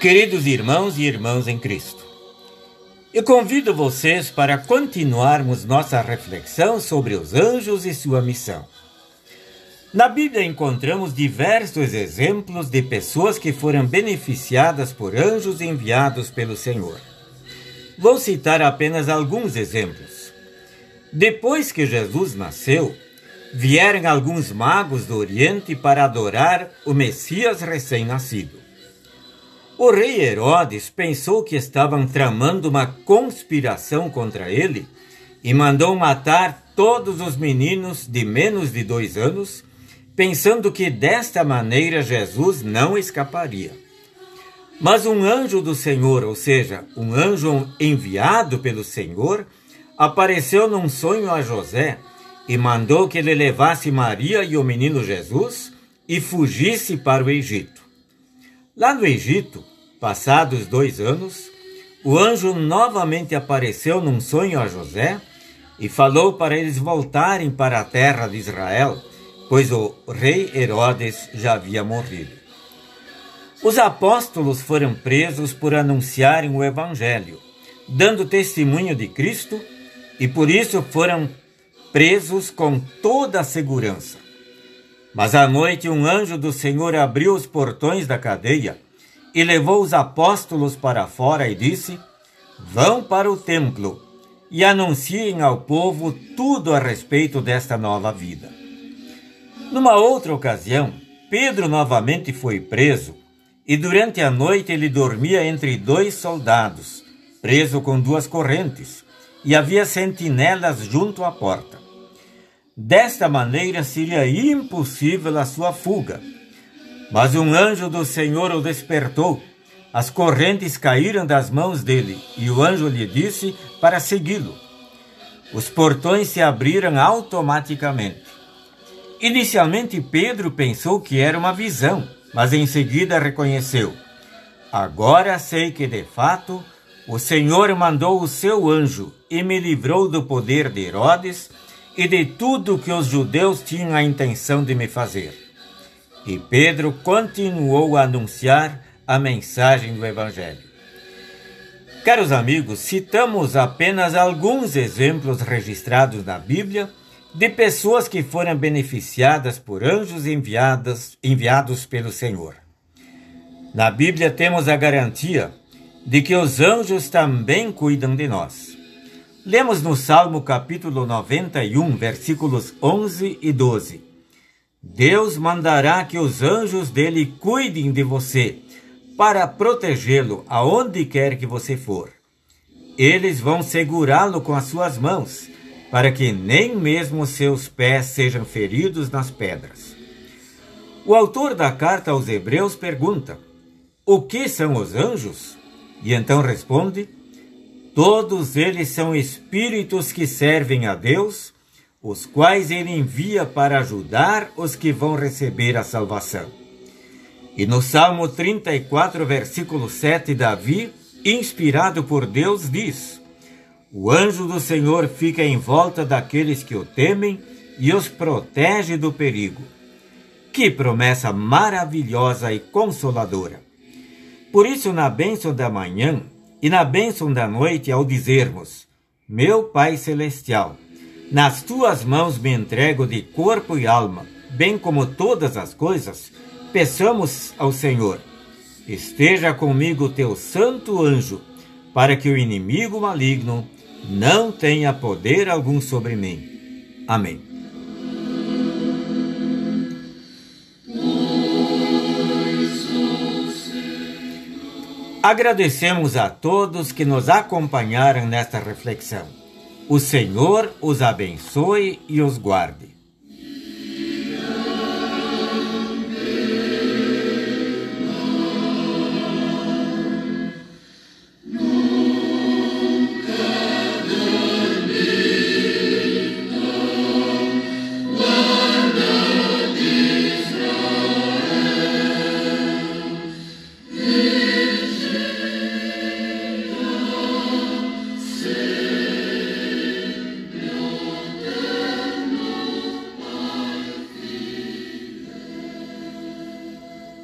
Queridos irmãos e irmãs em Cristo, eu convido vocês para continuarmos nossa reflexão sobre os anjos e sua missão. Na Bíblia encontramos diversos exemplos de pessoas que foram beneficiadas por anjos enviados pelo Senhor. Vou citar apenas alguns exemplos. Depois que Jesus nasceu, vieram alguns magos do Oriente para adorar o Messias recém-nascido. O rei Herodes pensou que estavam tramando uma conspiração contra ele e mandou matar todos os meninos de menos de dois anos, pensando que desta maneira Jesus não escaparia. Mas um anjo do Senhor, ou seja, um anjo enviado pelo Senhor, apareceu num sonho a José e mandou que ele levasse Maria e o menino Jesus e fugisse para o Egito. Lá no Egito, Passados dois anos, o anjo novamente apareceu num sonho a José e falou para eles voltarem para a terra de Israel, pois o rei Herodes já havia morrido. Os apóstolos foram presos por anunciarem o Evangelho, dando testemunho de Cristo, e por isso foram presos com toda a segurança. Mas à noite um anjo do Senhor abriu os portões da cadeia e levou os apóstolos para fora e disse: Vão para o templo e anunciem ao povo tudo a respeito desta nova vida. Numa outra ocasião, Pedro novamente foi preso e durante a noite ele dormia entre dois soldados, preso com duas correntes, e havia sentinelas junto à porta. Desta maneira seria impossível a sua fuga mas um anjo do Senhor o despertou. As correntes caíram das mãos dele, e o anjo lhe disse para segui-lo. Os portões se abriram automaticamente. Inicialmente Pedro pensou que era uma visão, mas em seguida reconheceu: Agora sei que de fato o Senhor mandou o seu anjo e me livrou do poder de Herodes e de tudo que os judeus tinham a intenção de me fazer. E Pedro continuou a anunciar a mensagem do Evangelho. Caros amigos, citamos apenas alguns exemplos registrados na Bíblia de pessoas que foram beneficiadas por anjos enviados, enviados pelo Senhor. Na Bíblia temos a garantia de que os anjos também cuidam de nós. Lemos no Salmo capítulo 91, versículos 11 e 12. Deus mandará que os anjos dele cuidem de você, para protegê-lo aonde quer que você for. Eles vão segurá-lo com as suas mãos, para que nem mesmo seus pés sejam feridos nas pedras. O autor da carta aos Hebreus pergunta: O que são os anjos? E então responde: Todos eles são espíritos que servem a Deus os quais ele envia para ajudar os que vão receber a salvação. E no Salmo 34, versículo 7, Davi, inspirado por Deus, diz: O anjo do Senhor fica em volta daqueles que o temem e os protege do perigo. Que promessa maravilhosa e consoladora! Por isso, na bênção da manhã e na bênção da noite, ao dizermos: Meu Pai Celestial, nas tuas mãos me entrego de corpo e alma, bem como todas as coisas. Peçamos ao Senhor: esteja comigo teu santo anjo, para que o inimigo maligno não tenha poder algum sobre mim. Amém. Agradecemos a todos que nos acompanharam nesta reflexão. O Senhor os abençoe e os guarde.